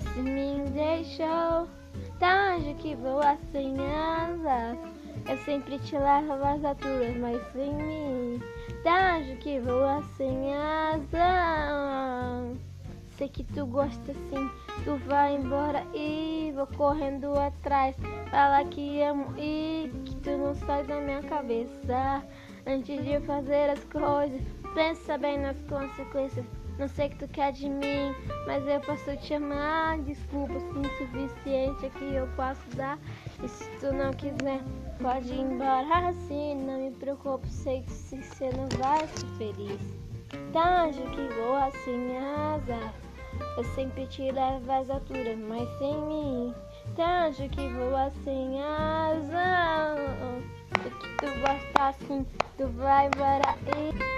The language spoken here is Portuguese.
você me deixou. Onde que voa sem asas? Eu sempre te levo às alturas, mas sem mim. Onde que voa sem asas? Sei que tu gosta assim, tu vai embora e vou correndo atrás. Fala que amo e que tu não sai da minha cabeça. Antes de fazer as coisas, pensa bem nas consequências. Não sei o que tu quer de mim, mas eu posso te amar. Desculpa se insuficiente é que eu posso dar. E se tu não quiser, pode ir embora assim. Não me preocupo, sei que se você não vai ser feliz. Tá anjo que voa sem asa. Eu sempre te levo às alturas, mas sem mim. Tá anjo que voa sem asa. O que tu gosta assim, tu vai embora e.